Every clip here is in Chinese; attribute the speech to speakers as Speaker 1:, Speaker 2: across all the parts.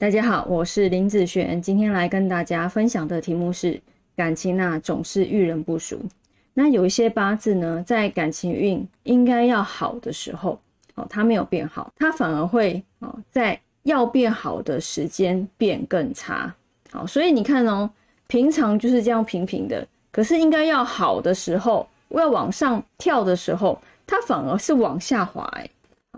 Speaker 1: 大家好，我是林子璇，今天来跟大家分享的题目是感情啊，总是遇人不淑。那有一些八字呢，在感情运应该要好的时候，哦，它没有变好，它反而会哦，在要变好的时间变更差。好，所以你看哦，平常就是这样平平的，可是应该要好的时候，要往上跳的时候，它反而是往下滑。哎。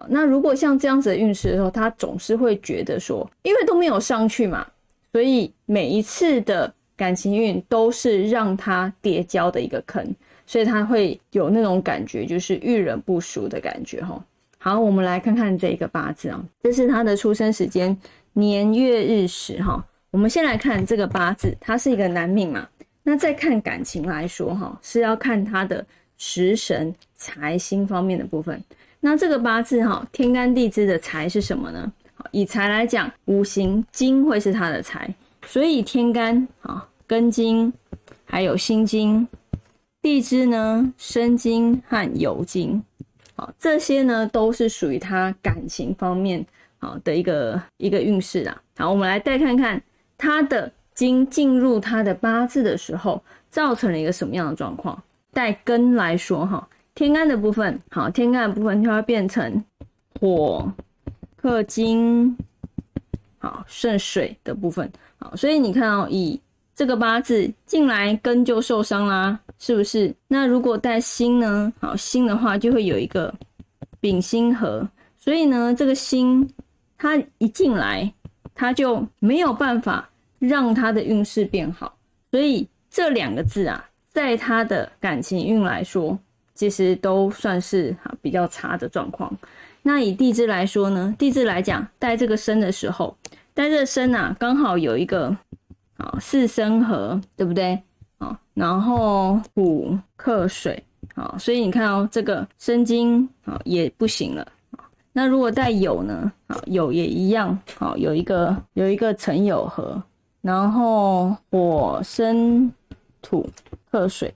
Speaker 1: 那如果像这样子的运势的时候，他总是会觉得说，因为都没有上去嘛，所以每一次的感情运都是让他跌跤的一个坑，所以他会有那种感觉，就是遇人不淑的感觉哈。好，我们来看看这一个八字啊，这是他的出生时间年月日时哈。我们先来看这个八字，它是一个男命嘛。那再看感情来说哈，是要看他的食神财星方面的部分。那这个八字哈，天干地支的财是什么呢？以财来讲，五行金会是他的财，所以天干啊根金，还有辛金，地支呢申金和酉金，好，这些呢都是属于他感情方面好的一个一个运势啊。好，我们来再看看他的金进入他的八字的时候，造成了一个什么样的状况？带根来说哈。天干的部分，好，天干的部分就要变成火克金，好，剩水的部分，好，所以你看哦，以这个八字进来根就受伤啦，是不是？那如果带辛呢？好，辛的话就会有一个丙辛合，所以呢，这个辛它一进来，它就没有办法让它的运势变好，所以这两个字啊，在他的感情运来说。其实都算是哈比较差的状况。那以地支来说呢，地支来讲带这个生的时候，带这个生啊，刚好有一个啊四生合，对不对？啊，然后虎克水，好，所以你看哦，这个生金啊也不行了。那如果带酉呢？啊，酉也一样，好，有一个有一个辰酉合，然后火生土克水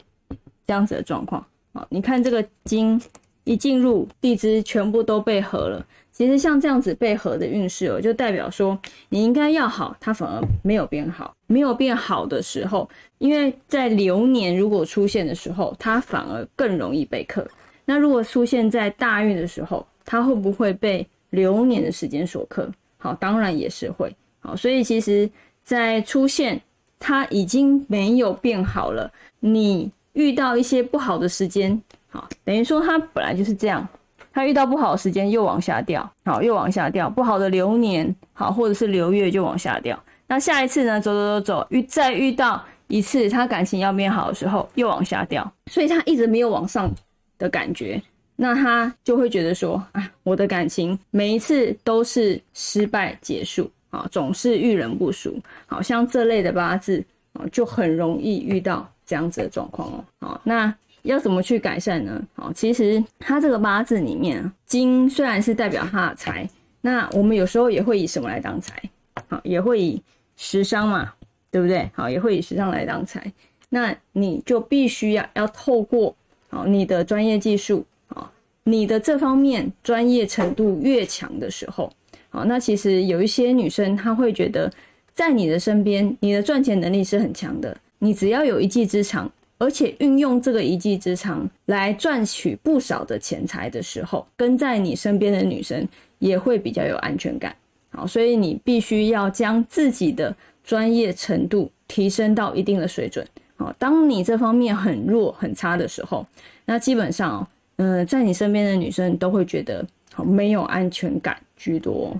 Speaker 1: 这样子的状况。好，你看这个金一进入地支，全部都被合了。其实像这样子被合的运势哦，就代表说你应该要好，它反而没有变好。没有变好的时候，因为在流年如果出现的时候，它反而更容易被克。那如果出现在大运的时候，它会不会被流年的时间所克？好，当然也是会。好，所以其实，在出现它已经没有变好了，你。遇到一些不好的时间，好，等于说它本来就是这样，它遇到不好的时间又往下掉，好，又往下掉，不好的流年，好，或者是流月就往下掉。那下一次呢，走走走走，遇再遇到一次他感情要变好的时候，又往下掉，所以他一直没有往上的感觉，那他就会觉得说，啊，我的感情每一次都是失败结束，啊，总是遇人不淑，好像这类的八字啊，就很容易遇到。这样子的状况哦，好，那要怎么去改善呢？好，其实他这个八字里面，金虽然是代表他的财，那我们有时候也会以什么来当财？好，也会以食伤嘛，对不对？好，也会以食伤来当财，那你就必须要要透过好你的专业技术，好，你的这方面专业程度越强的时候，好，那其实有一些女生她会觉得，在你的身边，你的赚钱能力是很强的。你只要有一技之长，而且运用这个一技之长来赚取不少的钱财的时候，跟在你身边的女生也会比较有安全感。好，所以你必须要将自己的专业程度提升到一定的水准。好，当你这方面很弱很差的时候，那基本上，嗯，在你身边的女生都会觉得好没有安全感居多。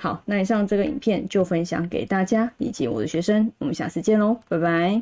Speaker 1: 好，那以上这个影片就分享给大家以及我的学生，我们下次见喽，拜拜。